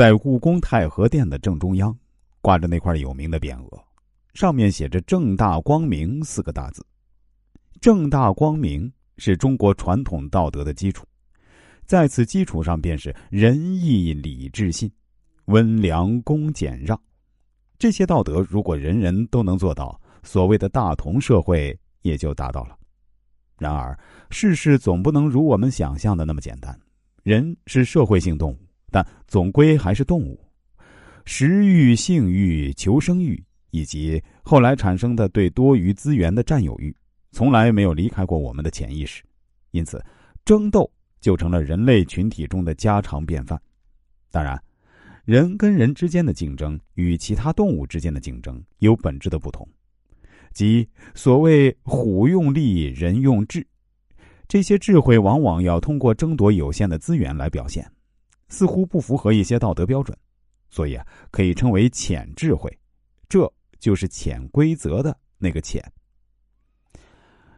在故宫太和殿的正中央，挂着那块有名的匾额，上面写着“正大光明”四个大字。正大光明是中国传统道德的基础，在此基础上便是仁义礼智信、温良恭俭让。这些道德如果人人都能做到，所谓的大同社会也就达到了。然而，世事总不能如我们想象的那么简单。人是社会性动物。但总归还是动物，食欲、性欲、求生欲，以及后来产生的对多余资源的占有欲，从来没有离开过我们的潜意识。因此，争斗就成了人类群体中的家常便饭。当然，人跟人之间的竞争与其他动物之间的竞争有本质的不同，即所谓“虎用力，人用智”，这些智慧往往要通过争夺有限的资源来表现。似乎不符合一些道德标准，所以啊，可以称为潜智慧，这就是潜规则的那个潜。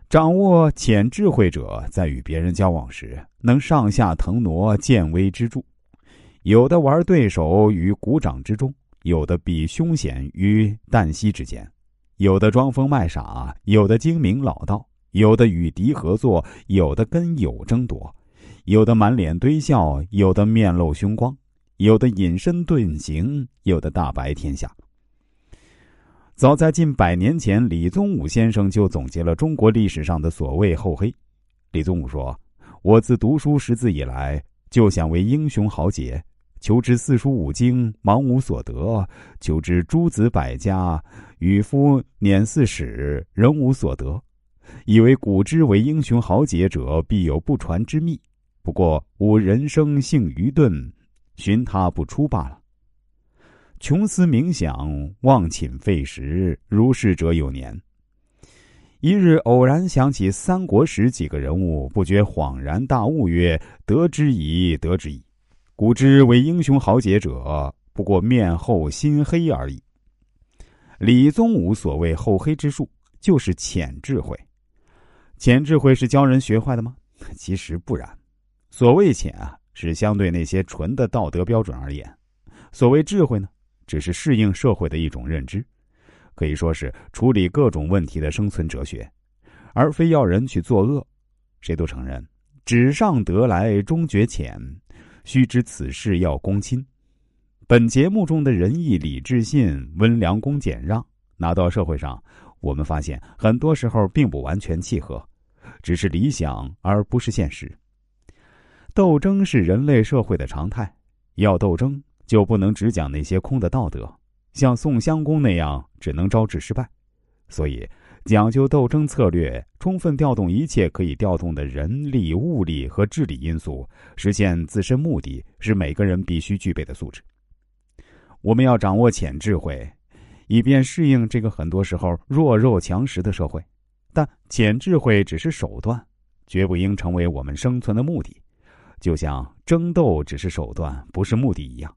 掌握潜智慧者，在与别人交往时，能上下腾挪，见微知著。有的玩对手于鼓掌之中，有的比凶险于旦夕之间，有的装疯卖傻，有的精明老道，有的与敌合作，有的跟友争夺。有的满脸堆笑，有的面露凶光，有的隐身遁形，有的大白天下。早在近百年前，李宗武先生就总结了中国历史上的所谓厚黑。李宗武说：“我自读书识字以来，就想为英雄豪杰，求知四书五经，忙无所得；求知诸子百家，与夫辇四史，仍无所得。以为古之为英雄豪杰者，必有不传之秘。”不过，吾人生性愚钝，寻他不出罢了。穷思冥想，忘寝废食，如是者有年。一日偶然想起三国时几个人物，不觉恍然大悟，曰：“得之矣，得之矣！古之为英雄豪杰者，不过面厚心黑而已。”李宗武所谓厚黑之术，就是浅智慧。浅智慧是教人学坏的吗？其实不然。所谓浅啊，是相对那些纯的道德标准而言；所谓智慧呢，只是适应社会的一种认知，可以说是处理各种问题的生存哲学，而非要人去作恶。谁都承认，纸上得来终觉浅，须知此事要躬亲。本节目中的仁义礼智信、温良恭俭让，拿到社会上，我们发现很多时候并不完全契合，只是理想而不是现实。斗争是人类社会的常态，要斗争就不能只讲那些空的道德，像宋襄公那样只能招致失败。所以，讲究斗争策略，充分调动一切可以调动的人力、物力和智力因素，实现自身目的，是每个人必须具备的素质。我们要掌握浅智慧，以便适应这个很多时候弱肉强食的社会。但浅智慧只是手段，绝不应成为我们生存的目的。就像争斗只是手段，不是目的一样，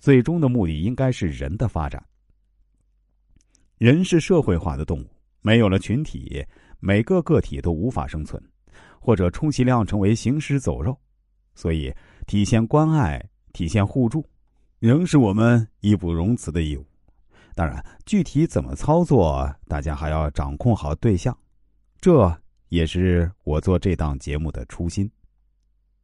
最终的目的应该是人的发展。人是社会化的动物，没有了群体，每个个体都无法生存，或者充其量成为行尸走肉。所以，体现关爱、体现互助，仍是我们义不容辞的义务。当然，具体怎么操作，大家还要掌控好对象，这也是我做这档节目的初心。